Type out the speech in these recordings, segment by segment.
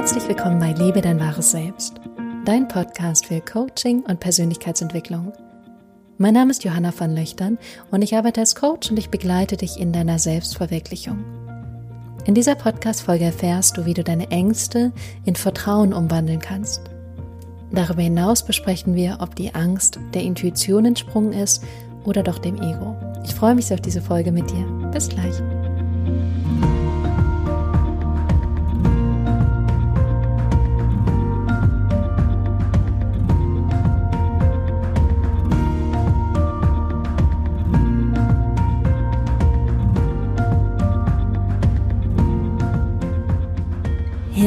Herzlich willkommen bei Liebe dein wahres Selbst, dein Podcast für Coaching und Persönlichkeitsentwicklung. Mein Name ist Johanna van Löchtern und ich arbeite als Coach und ich begleite dich in deiner Selbstverwirklichung. In dieser Podcast-Folge erfährst du, wie du deine Ängste in Vertrauen umwandeln kannst. Darüber hinaus besprechen wir, ob die Angst der Intuition entsprungen ist oder doch dem Ego. Ich freue mich auf diese Folge mit dir. Bis gleich.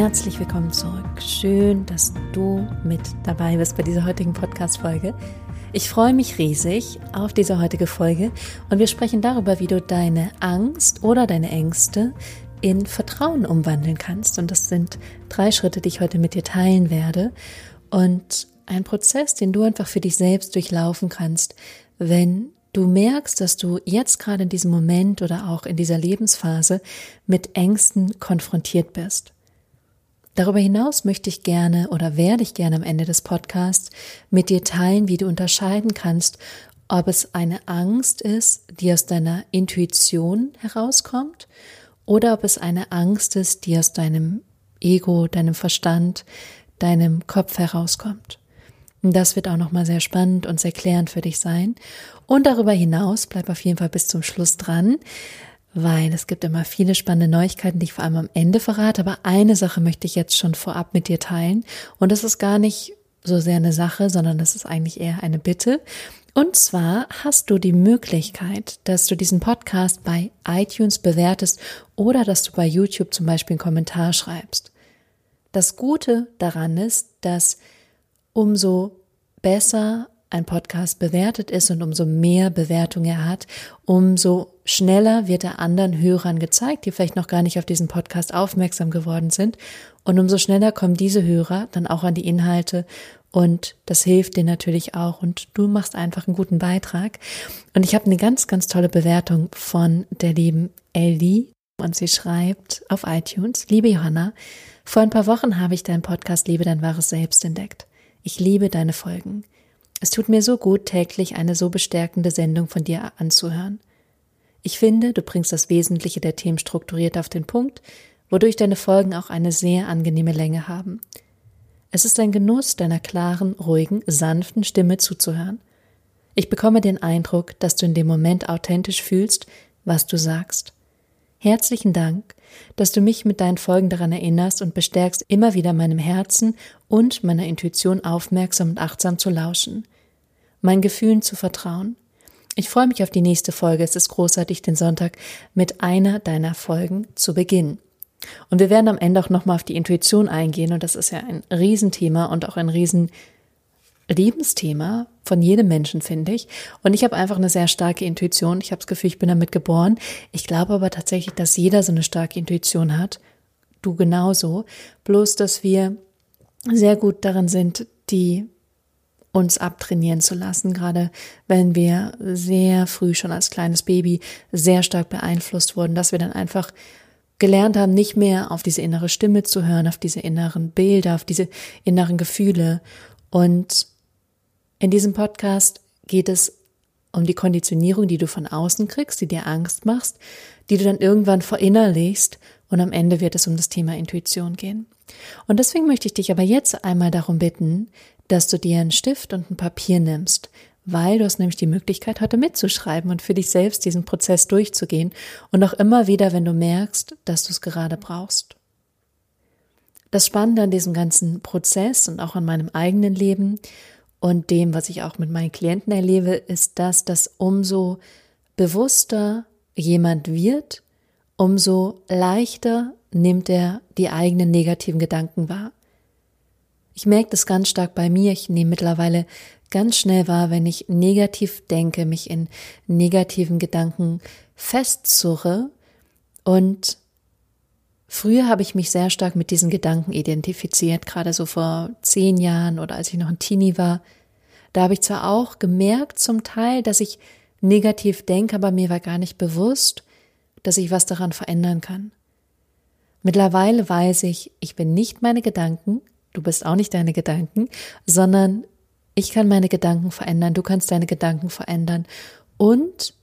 Herzlich willkommen zurück. Schön, dass du mit dabei bist bei dieser heutigen Podcast-Folge. Ich freue mich riesig auf diese heutige Folge und wir sprechen darüber, wie du deine Angst oder deine Ängste in Vertrauen umwandeln kannst. Und das sind drei Schritte, die ich heute mit dir teilen werde. Und ein Prozess, den du einfach für dich selbst durchlaufen kannst, wenn du merkst, dass du jetzt gerade in diesem Moment oder auch in dieser Lebensphase mit Ängsten konfrontiert bist. Darüber hinaus möchte ich gerne oder werde ich gerne am Ende des Podcasts mit dir teilen, wie du unterscheiden kannst, ob es eine Angst ist, die aus deiner Intuition herauskommt oder ob es eine Angst ist, die aus deinem Ego, deinem Verstand, deinem Kopf herauskommt. Das wird auch nochmal sehr spannend und sehr klärend für dich sein. Und darüber hinaus, bleib auf jeden Fall bis zum Schluss dran, weil es gibt immer viele spannende Neuigkeiten, die ich vor allem am Ende verrate. Aber eine Sache möchte ich jetzt schon vorab mit dir teilen. Und das ist gar nicht so sehr eine Sache, sondern das ist eigentlich eher eine Bitte. Und zwar hast du die Möglichkeit, dass du diesen Podcast bei iTunes bewertest oder dass du bei YouTube zum Beispiel einen Kommentar schreibst. Das Gute daran ist, dass umso besser ein Podcast bewertet ist und umso mehr Bewertung er hat, umso schneller wird er anderen Hörern gezeigt, die vielleicht noch gar nicht auf diesen Podcast aufmerksam geworden sind. Und umso schneller kommen diese Hörer dann auch an die Inhalte und das hilft dir natürlich auch und du machst einfach einen guten Beitrag. Und ich habe eine ganz, ganz tolle Bewertung von der lieben Ellie und sie schreibt auf iTunes, liebe Johanna, vor ein paar Wochen habe ich deinen Podcast Liebe dein wahres Selbst entdeckt. Ich liebe deine Folgen. Es tut mir so gut, täglich eine so bestärkende Sendung von dir anzuhören. Ich finde, du bringst das Wesentliche der Themen strukturiert auf den Punkt, wodurch deine Folgen auch eine sehr angenehme Länge haben. Es ist ein Genuss, deiner klaren, ruhigen, sanften Stimme zuzuhören. Ich bekomme den Eindruck, dass du in dem Moment authentisch fühlst, was du sagst. Herzlichen Dank, dass du mich mit deinen Folgen daran erinnerst und bestärkst, immer wieder meinem Herzen und meiner Intuition aufmerksam und achtsam zu lauschen, meinen Gefühlen zu vertrauen. Ich freue mich auf die nächste Folge. Es ist großartig, den Sonntag mit einer deiner Folgen zu beginnen. Und wir werden am Ende auch nochmal auf die Intuition eingehen und das ist ja ein Riesenthema und auch ein riesen Lebensthema von jedem Menschen, finde ich. Und ich habe einfach eine sehr starke Intuition. Ich habe das Gefühl, ich bin damit geboren. Ich glaube aber tatsächlich, dass jeder so eine starke Intuition hat. Du genauso. Bloß, dass wir sehr gut darin sind, die uns abtrainieren zu lassen, gerade wenn wir sehr früh schon als kleines Baby sehr stark beeinflusst wurden, dass wir dann einfach gelernt haben, nicht mehr auf diese innere Stimme zu hören, auf diese inneren Bilder, auf diese inneren Gefühle und in diesem Podcast geht es um die Konditionierung, die du von außen kriegst, die dir Angst machst, die du dann irgendwann verinnerlichst und am Ende wird es um das Thema Intuition gehen. Und deswegen möchte ich dich aber jetzt einmal darum bitten, dass du dir einen Stift und ein Papier nimmst, weil du hast nämlich die Möglichkeit, heute mitzuschreiben und für dich selbst diesen Prozess durchzugehen und auch immer wieder, wenn du merkst, dass du es gerade brauchst. Das Spannende an diesem ganzen Prozess und auch an meinem eigenen Leben und dem, was ich auch mit meinen Klienten erlebe, ist das, dass umso bewusster jemand wird, umso leichter nimmt er die eigenen negativen Gedanken wahr. Ich merke das ganz stark bei mir. Ich nehme mittlerweile ganz schnell wahr, wenn ich negativ denke, mich in negativen Gedanken festzurre. Und früher habe ich mich sehr stark mit diesen Gedanken identifiziert, gerade so vor zehn Jahren oder als ich noch ein Teenie war. Da habe ich zwar auch gemerkt zum Teil, dass ich negativ denke, aber mir war gar nicht bewusst, dass ich was daran verändern kann. Mittlerweile weiß ich, ich bin nicht meine Gedanken, du bist auch nicht deine Gedanken, sondern ich kann meine Gedanken verändern, du kannst deine Gedanken verändern und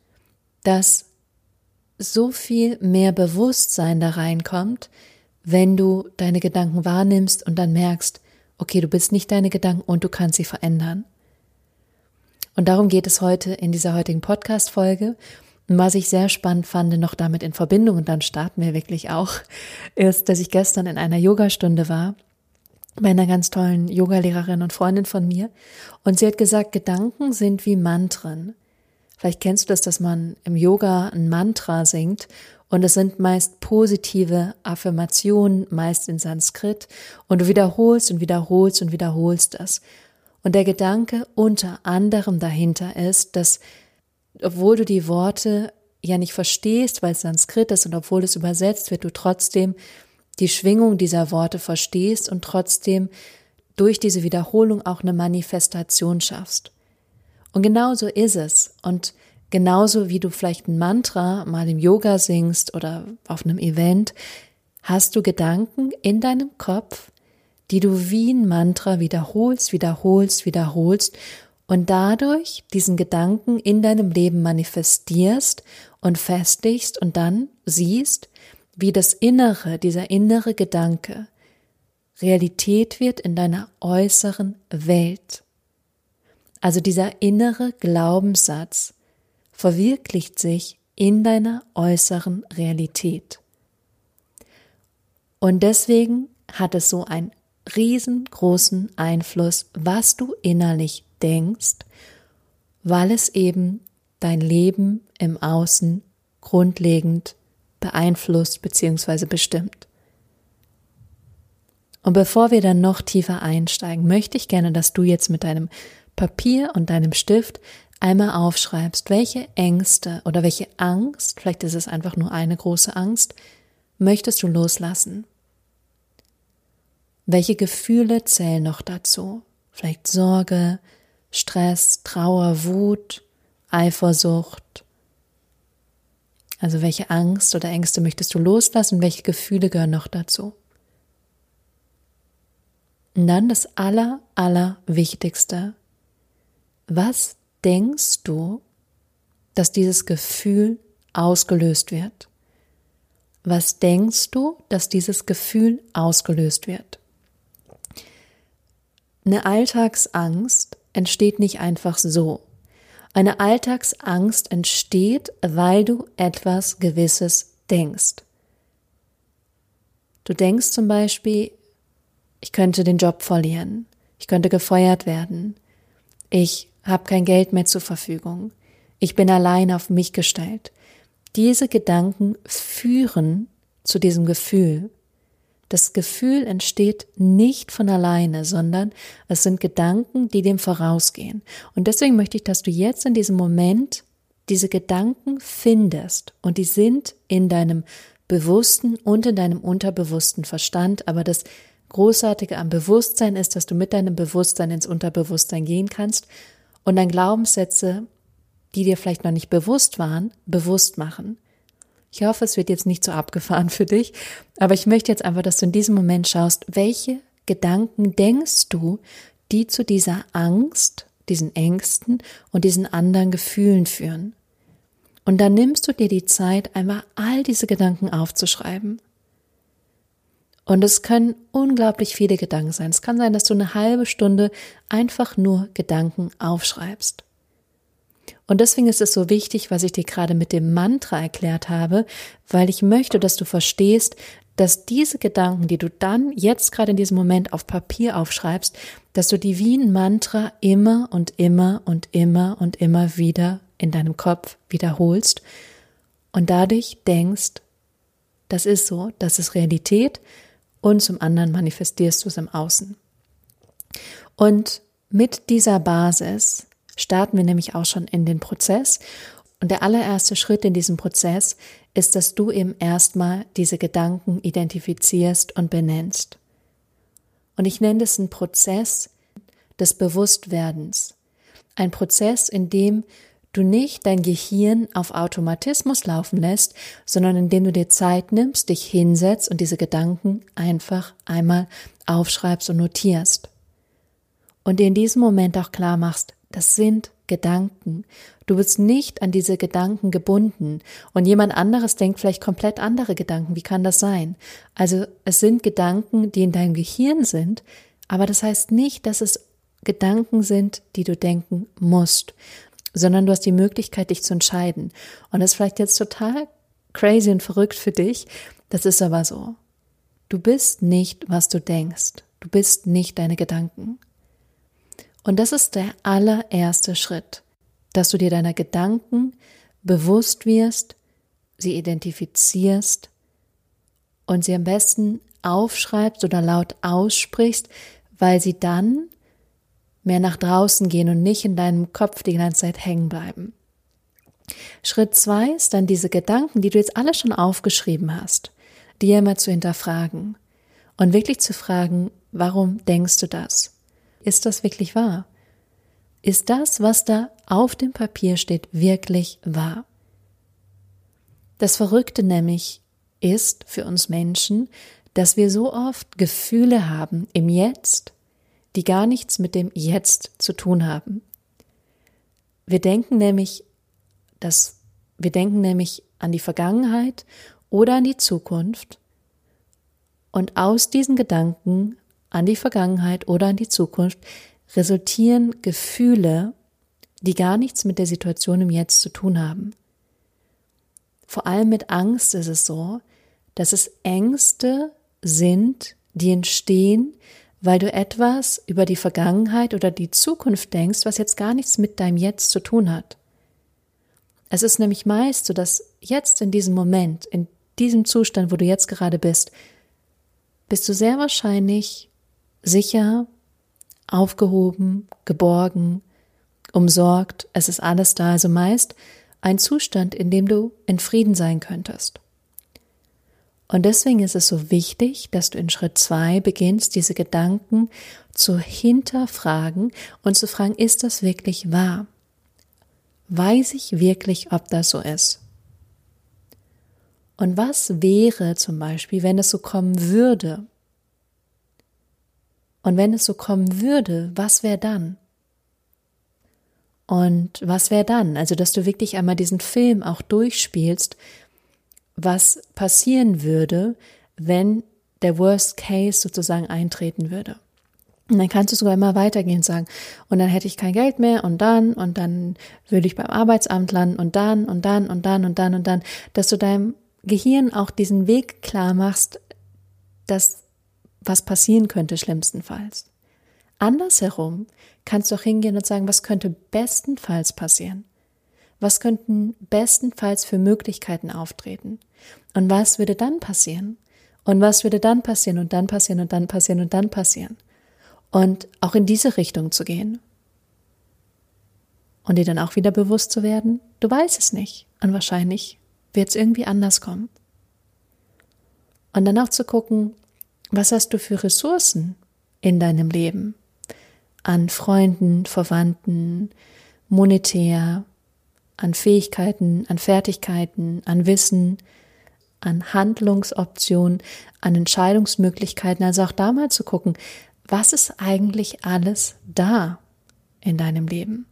dass so viel mehr Bewusstsein da reinkommt, wenn du deine Gedanken wahrnimmst und dann merkst, okay, du bist nicht deine Gedanken und du kannst sie verändern. Und darum geht es heute in dieser heutigen Podcast-Folge. Und was ich sehr spannend fand, noch damit in Verbindung, und dann starten wir wirklich auch, ist, dass ich gestern in einer Yogastunde war bei einer ganz tollen Yogalehrerin und Freundin von mir. Und sie hat gesagt, Gedanken sind wie Mantren. Vielleicht kennst du das, dass man im Yoga ein Mantra singt und es sind meist positive Affirmationen, meist in Sanskrit und du wiederholst und wiederholst und wiederholst das. Und der Gedanke unter anderem dahinter ist, dass obwohl du die Worte ja nicht verstehst, weil es Sanskrit ist und obwohl es übersetzt wird, du trotzdem die Schwingung dieser Worte verstehst und trotzdem durch diese Wiederholung auch eine Manifestation schaffst. Und genauso ist es. Und genauso wie du vielleicht ein Mantra mal im Yoga singst oder auf einem Event, hast du Gedanken in deinem Kopf, die du wie ein Mantra wiederholst, wiederholst, wiederholst und dadurch diesen Gedanken in deinem Leben manifestierst und festigst und dann siehst, wie das Innere, dieser innere Gedanke Realität wird in deiner äußeren Welt. Also dieser innere Glaubenssatz verwirklicht sich in deiner äußeren Realität. Und deswegen hat es so einen riesengroßen Einfluss, was du innerlich denkst, weil es eben dein Leben im Außen grundlegend beeinflusst bzw. bestimmt. Und bevor wir dann noch tiefer einsteigen, möchte ich gerne, dass du jetzt mit deinem Papier und deinem Stift einmal aufschreibst, welche Ängste oder welche Angst, vielleicht ist es einfach nur eine große Angst, möchtest du loslassen? Welche Gefühle zählen noch dazu? Vielleicht Sorge, Stress, Trauer, Wut, Eifersucht. Also welche Angst oder Ängste möchtest du loslassen? Welche Gefühle gehören noch dazu? Und dann das Aller, Allerwichtigste. Was denkst du, dass dieses Gefühl ausgelöst wird? Was denkst du, dass dieses Gefühl ausgelöst wird? Eine Alltagsangst entsteht nicht einfach so. Eine Alltagsangst entsteht, weil du etwas Gewisses denkst. Du denkst zum Beispiel, ich könnte den Job verlieren, ich könnte gefeuert werden, ich habe kein Geld mehr zur Verfügung, ich bin allein auf mich gestellt. Diese Gedanken führen zu diesem Gefühl. Das Gefühl entsteht nicht von alleine, sondern es sind Gedanken, die dem vorausgehen. Und deswegen möchte ich, dass du jetzt in diesem Moment diese Gedanken findest und die sind in deinem bewussten und in deinem unterbewussten Verstand, aber das Großartige am Bewusstsein ist, dass du mit deinem Bewusstsein ins Unterbewusstsein gehen kannst und dann Glaubenssätze, die dir vielleicht noch nicht bewusst waren, bewusst machen. Ich hoffe, es wird jetzt nicht so abgefahren für dich, aber ich möchte jetzt einfach, dass du in diesem Moment schaust, welche Gedanken denkst du, die zu dieser Angst, diesen Ängsten und diesen anderen Gefühlen führen. Und dann nimmst du dir die Zeit, einmal all diese Gedanken aufzuschreiben. Und es können unglaublich viele Gedanken sein. Es kann sein, dass du eine halbe Stunde einfach nur Gedanken aufschreibst. Und deswegen ist es so wichtig, was ich dir gerade mit dem Mantra erklärt habe, weil ich möchte, dass du verstehst, dass diese Gedanken, die du dann jetzt gerade in diesem Moment auf Papier aufschreibst, dass du die wie ein Mantra immer und immer und immer und immer wieder in deinem Kopf wiederholst und dadurch denkst, das ist so, das ist Realität und zum anderen manifestierst du es im Außen. Und mit dieser Basis starten wir nämlich auch schon in den Prozess. Und der allererste Schritt in diesem Prozess ist, dass du eben erstmal diese Gedanken identifizierst und benennst. Und ich nenne das einen Prozess des Bewusstwerdens. Ein Prozess, in dem du nicht dein Gehirn auf Automatismus laufen lässt, sondern indem du dir Zeit nimmst, dich hinsetzt und diese Gedanken einfach einmal aufschreibst und notierst. Und dir in diesem Moment auch klar machst, das sind Gedanken. Du bist nicht an diese Gedanken gebunden und jemand anderes denkt vielleicht komplett andere Gedanken. Wie kann das sein? Also es sind Gedanken, die in deinem Gehirn sind, aber das heißt nicht, dass es Gedanken sind, die du denken musst, sondern du hast die Möglichkeit, dich zu entscheiden. Und das ist vielleicht jetzt total crazy und verrückt für dich. Das ist aber so. Du bist nicht, was du denkst. Du bist nicht deine Gedanken. Und das ist der allererste Schritt, dass du dir deiner Gedanken bewusst wirst, sie identifizierst und sie am besten aufschreibst oder laut aussprichst, weil sie dann mehr nach draußen gehen und nicht in deinem Kopf die ganze Zeit hängen bleiben. Schritt zwei ist dann diese Gedanken, die du jetzt alle schon aufgeschrieben hast, dir immer zu hinterfragen und wirklich zu fragen, warum denkst du das? Ist das wirklich wahr? Ist das, was da auf dem Papier steht, wirklich wahr? Das Verrückte nämlich ist für uns Menschen, dass wir so oft Gefühle haben im Jetzt, die gar nichts mit dem Jetzt zu tun haben. Wir denken nämlich, dass wir denken nämlich an die Vergangenheit oder an die Zukunft und aus diesen Gedanken an die Vergangenheit oder an die Zukunft resultieren Gefühle, die gar nichts mit der Situation im Jetzt zu tun haben. Vor allem mit Angst ist es so, dass es Ängste sind, die entstehen, weil du etwas über die Vergangenheit oder die Zukunft denkst, was jetzt gar nichts mit deinem Jetzt zu tun hat. Es ist nämlich meist so, dass jetzt in diesem Moment, in diesem Zustand, wo du jetzt gerade bist, bist du sehr wahrscheinlich sicher, aufgehoben, geborgen, umsorgt, es ist alles da, also meist ein Zustand, in dem du in Frieden sein könntest. Und deswegen ist es so wichtig, dass du in Schritt zwei beginnst, diese Gedanken zu hinterfragen und zu fragen, ist das wirklich wahr? Weiß ich wirklich, ob das so ist? Und was wäre zum Beispiel, wenn es so kommen würde? Und wenn es so kommen würde, was wäre dann? Und was wäre dann? Also, dass du wirklich einmal diesen Film auch durchspielst, was passieren würde, wenn der Worst Case sozusagen eintreten würde. Und dann kannst du sogar immer weitergehen und sagen, und dann hätte ich kein Geld mehr und dann und dann würde ich beim Arbeitsamt landen und dann und dann und dann und dann und dann, dass du deinem Gehirn auch diesen Weg klar machst, dass was passieren könnte schlimmstenfalls. Andersherum kannst du auch hingehen und sagen, was könnte bestenfalls passieren? Was könnten bestenfalls für Möglichkeiten auftreten? Und was würde dann passieren? Und was würde dann passieren und dann passieren und dann passieren und dann passieren? Und auch in diese Richtung zu gehen. Und dir dann auch wieder bewusst zu werden, du weißt es nicht. Und wahrscheinlich wird es irgendwie anders kommen. Und dann auch zu gucken, was hast du für Ressourcen in deinem Leben? An Freunden, Verwandten, monetär, an Fähigkeiten, an Fertigkeiten, an Wissen, an Handlungsoptionen, an Entscheidungsmöglichkeiten. Also auch da mal zu gucken, was ist eigentlich alles da in deinem Leben?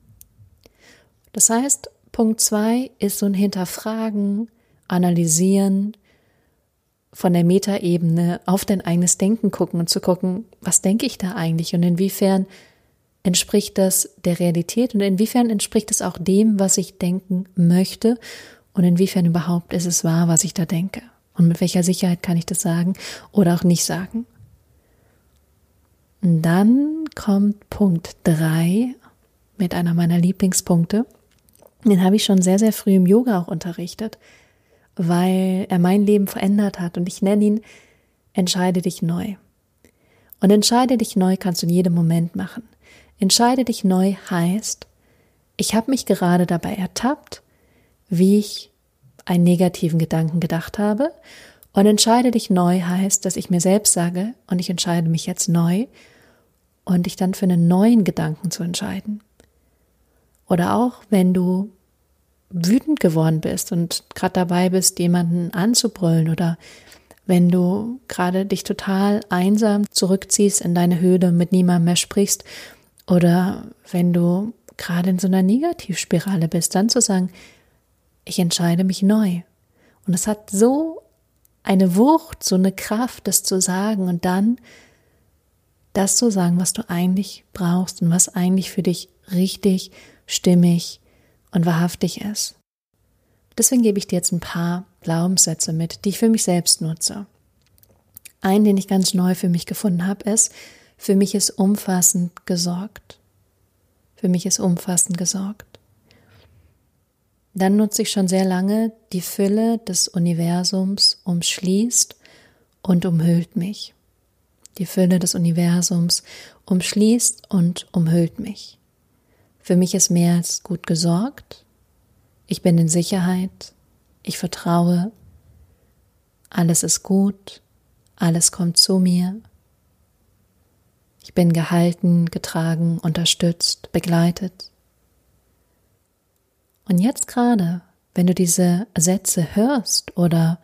Das heißt, Punkt zwei ist so ein Hinterfragen, analysieren, von der Metaebene auf dein eigenes Denken gucken und zu gucken, was denke ich da eigentlich und inwiefern entspricht das der Realität und inwiefern entspricht es auch dem, was ich denken möchte und inwiefern überhaupt ist es wahr, was ich da denke und mit welcher Sicherheit kann ich das sagen oder auch nicht sagen. Und dann kommt Punkt drei mit einer meiner Lieblingspunkte. Den habe ich schon sehr, sehr früh im Yoga auch unterrichtet weil er mein Leben verändert hat und ich nenne ihn Entscheide dich neu. Und entscheide dich neu kannst du in jedem Moment machen. Entscheide dich neu heißt, ich habe mich gerade dabei ertappt, wie ich einen negativen Gedanken gedacht habe. Und entscheide dich neu heißt, dass ich mir selbst sage, und ich entscheide mich jetzt neu und dich dann für einen neuen Gedanken zu entscheiden. Oder auch, wenn du wütend geworden bist und gerade dabei bist, jemanden anzubrüllen oder wenn du gerade dich total einsam zurückziehst in deine Höhle und mit niemandem mehr sprichst oder wenn du gerade in so einer Negativspirale bist, dann zu sagen, ich entscheide mich neu. Und es hat so eine Wucht, so eine Kraft, das zu sagen und dann das zu sagen, was du eigentlich brauchst und was eigentlich für dich richtig, stimmig und wahrhaftig ist. Deswegen gebe ich dir jetzt ein paar Glaubenssätze mit, die ich für mich selbst nutze. Einen, den ich ganz neu für mich gefunden habe, ist, für mich ist umfassend gesorgt. Für mich ist umfassend gesorgt. Dann nutze ich schon sehr lange, die Fülle des Universums umschließt und umhüllt mich. Die Fülle des Universums umschließt und umhüllt mich. Für mich ist mehr als gut gesorgt. Ich bin in Sicherheit. Ich vertraue. Alles ist gut. Alles kommt zu mir. Ich bin gehalten, getragen, unterstützt, begleitet. Und jetzt gerade, wenn du diese Sätze hörst oder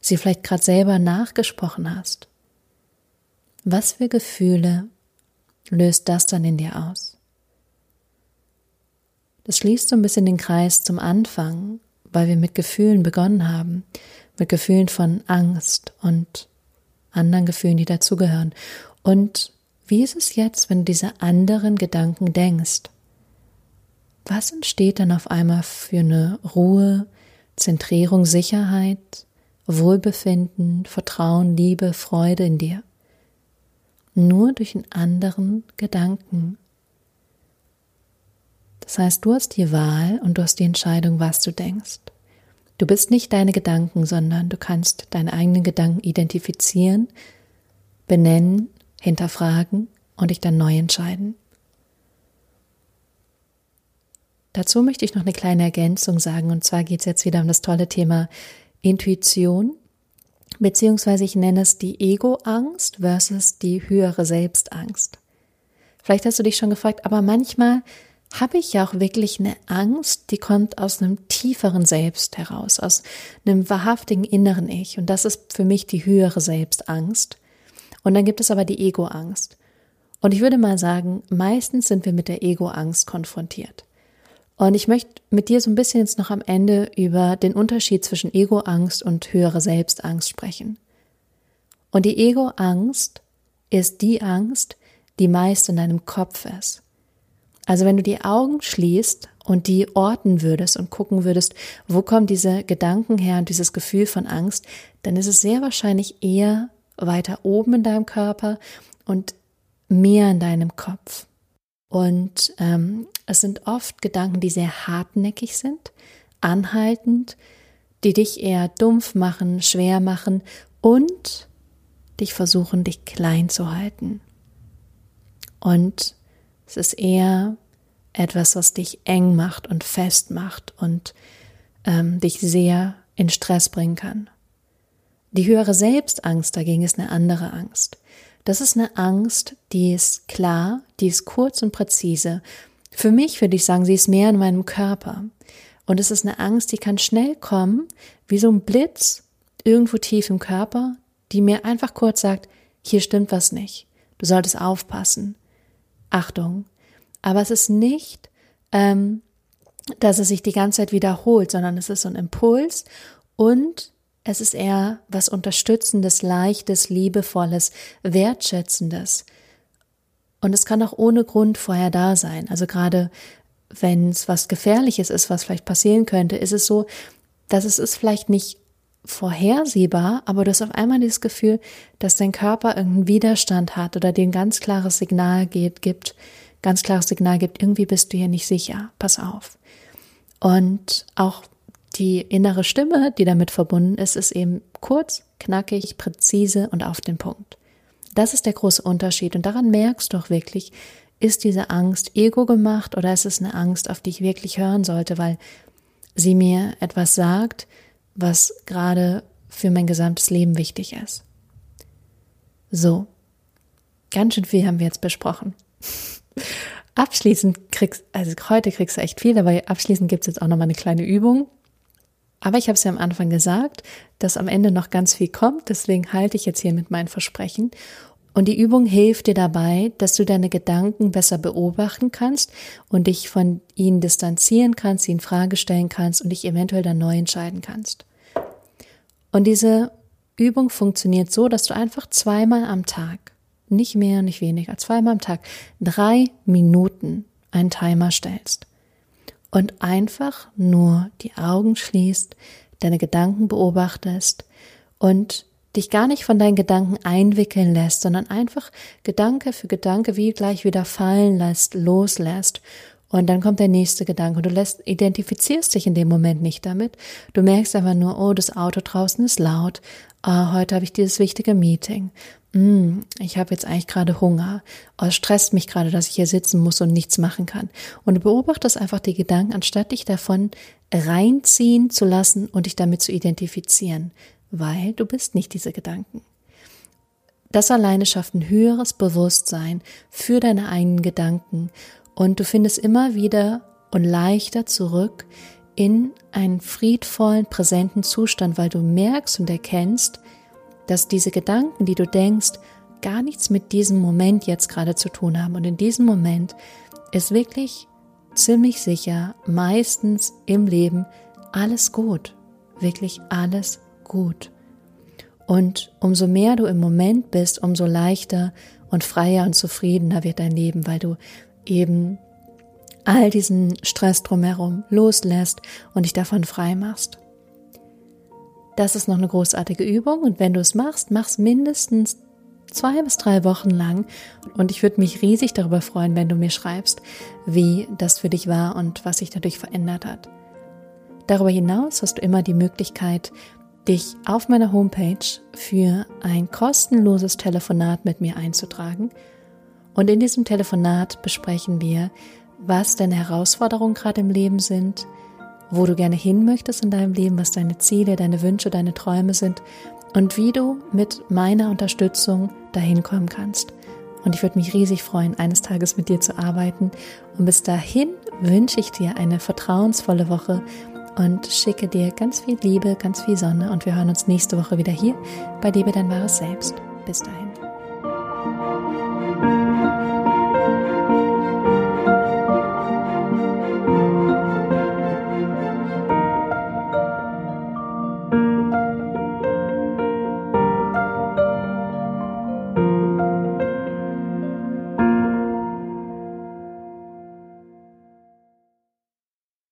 sie vielleicht gerade selber nachgesprochen hast, was für Gefühle löst das dann in dir aus? Das schließt so ein bisschen den Kreis zum Anfang, weil wir mit Gefühlen begonnen haben, mit Gefühlen von Angst und anderen Gefühlen, die dazugehören. Und wie ist es jetzt, wenn du diese anderen Gedanken denkst? Was entsteht dann auf einmal für eine Ruhe, Zentrierung, Sicherheit, Wohlbefinden, Vertrauen, Liebe, Freude in dir? Nur durch einen anderen Gedanken. Das heißt, du hast die Wahl und du hast die Entscheidung, was du denkst. Du bist nicht deine Gedanken, sondern du kannst deine eigenen Gedanken identifizieren, benennen, hinterfragen und dich dann neu entscheiden. Dazu möchte ich noch eine kleine Ergänzung sagen, und zwar geht es jetzt wieder um das tolle Thema Intuition, beziehungsweise ich nenne es die Ego-Angst versus die höhere Selbstangst. Vielleicht hast du dich schon gefragt, aber manchmal habe ich ja auch wirklich eine Angst, die kommt aus einem tieferen Selbst heraus, aus einem wahrhaftigen inneren Ich. Und das ist für mich die höhere Selbstangst. Und dann gibt es aber die Ego-Angst. Und ich würde mal sagen, meistens sind wir mit der Ego-Angst konfrontiert. Und ich möchte mit dir so ein bisschen jetzt noch am Ende über den Unterschied zwischen Ego-Angst und höhere Selbstangst sprechen. Und die Ego-Angst ist die Angst, die meist in deinem Kopf ist. Also wenn du die Augen schließt und die orten würdest und gucken würdest, wo kommen diese Gedanken her und dieses Gefühl von Angst, dann ist es sehr wahrscheinlich eher weiter oben in deinem Körper und mehr in deinem Kopf. Und ähm, es sind oft Gedanken, die sehr hartnäckig sind, anhaltend, die dich eher dumpf machen, schwer machen und dich versuchen, dich klein zu halten. Und es ist eher etwas, was dich eng macht und fest macht und ähm, dich sehr in Stress bringen kann. Die höhere Selbstangst dagegen ist eine andere Angst. Das ist eine Angst, die ist klar, die ist kurz und präzise. Für mich würde ich sagen, sie ist mehr in meinem Körper. Und es ist eine Angst, die kann schnell kommen, wie so ein Blitz irgendwo tief im Körper, die mir einfach kurz sagt, hier stimmt was nicht. Du solltest aufpassen. Achtung. Aber es ist nicht, ähm, dass es sich die ganze Zeit wiederholt, sondern es ist so ein Impuls und es ist eher was Unterstützendes, Leichtes, Liebevolles, Wertschätzendes. Und es kann auch ohne Grund vorher da sein. Also gerade wenn es was Gefährliches ist, was vielleicht passieren könnte, ist es so, dass es ist vielleicht nicht vorhersehbar, aber du hast auf einmal dieses Gefühl, dass dein Körper irgendeinen Widerstand hat oder dir ein ganz klares Signal geht, gibt, ganz klares Signal gibt, irgendwie bist du hier nicht sicher, pass auf. Und auch die innere Stimme, die damit verbunden ist, ist eben kurz, knackig, präzise und auf den Punkt. Das ist der große Unterschied und daran merkst du auch wirklich, ist diese Angst ego gemacht oder ist es eine Angst, auf die ich wirklich hören sollte, weil sie mir etwas sagt, was gerade für mein gesamtes Leben wichtig ist. So, ganz schön viel haben wir jetzt besprochen. abschließend kriegst, also heute kriegst du echt viel, aber abschließend gibt es jetzt auch nochmal eine kleine Übung. Aber ich habe es ja am Anfang gesagt, dass am Ende noch ganz viel kommt, deswegen halte ich jetzt hier mit meinen Versprechen. Und die Übung hilft dir dabei, dass du deine Gedanken besser beobachten kannst und dich von ihnen distanzieren kannst, sie in Frage stellen kannst und dich eventuell dann neu entscheiden kannst. Und diese Übung funktioniert so, dass du einfach zweimal am Tag, nicht mehr, nicht weniger, zweimal am Tag, drei Minuten einen Timer stellst und einfach nur die Augen schließt, deine Gedanken beobachtest und dich gar nicht von deinen Gedanken einwickeln lässt, sondern einfach Gedanke für Gedanke wie gleich wieder fallen lässt, loslässt. Und dann kommt der nächste Gedanke und du lässt, identifizierst dich in dem Moment nicht damit. Du merkst einfach nur, oh, das Auto draußen ist laut. Ah, heute habe ich dieses wichtige Meeting. Hm, ich habe jetzt eigentlich gerade Hunger. Oh, es stresst mich gerade, dass ich hier sitzen muss und nichts machen kann. Und du beobachtest einfach die Gedanken, anstatt dich davon reinziehen zu lassen und dich damit zu identifizieren weil du bist nicht diese Gedanken. Das alleine schafft ein höheres Bewusstsein für deine eigenen Gedanken und du findest immer wieder und leichter zurück in einen friedvollen, präsenten Zustand, weil du merkst und erkennst, dass diese Gedanken, die du denkst, gar nichts mit diesem Moment jetzt gerade zu tun haben. Und in diesem Moment ist wirklich ziemlich sicher meistens im Leben alles gut. Wirklich alles gut. Und umso mehr du im Moment bist, umso leichter und freier und zufriedener wird dein Leben, weil du eben all diesen Stress drumherum loslässt und dich davon frei machst. Das ist noch eine großartige Übung und wenn du es machst, mach's mindestens zwei bis drei Wochen lang und ich würde mich riesig darüber freuen, wenn du mir schreibst, wie das für dich war und was sich dadurch verändert hat. Darüber hinaus hast du immer die Möglichkeit, dich auf meiner Homepage für ein kostenloses Telefonat mit mir einzutragen. Und in diesem Telefonat besprechen wir, was deine Herausforderungen gerade im Leben sind, wo du gerne hin möchtest in deinem Leben, was deine Ziele, deine Wünsche, deine Träume sind und wie du mit meiner Unterstützung dahin kommen kannst. Und ich würde mich riesig freuen, eines Tages mit dir zu arbeiten. Und bis dahin wünsche ich dir eine vertrauensvolle Woche und schicke dir ganz viel Liebe, ganz viel Sonne und wir hören uns nächste Woche wieder hier bei Liebe dein wahres Selbst. Bis dahin.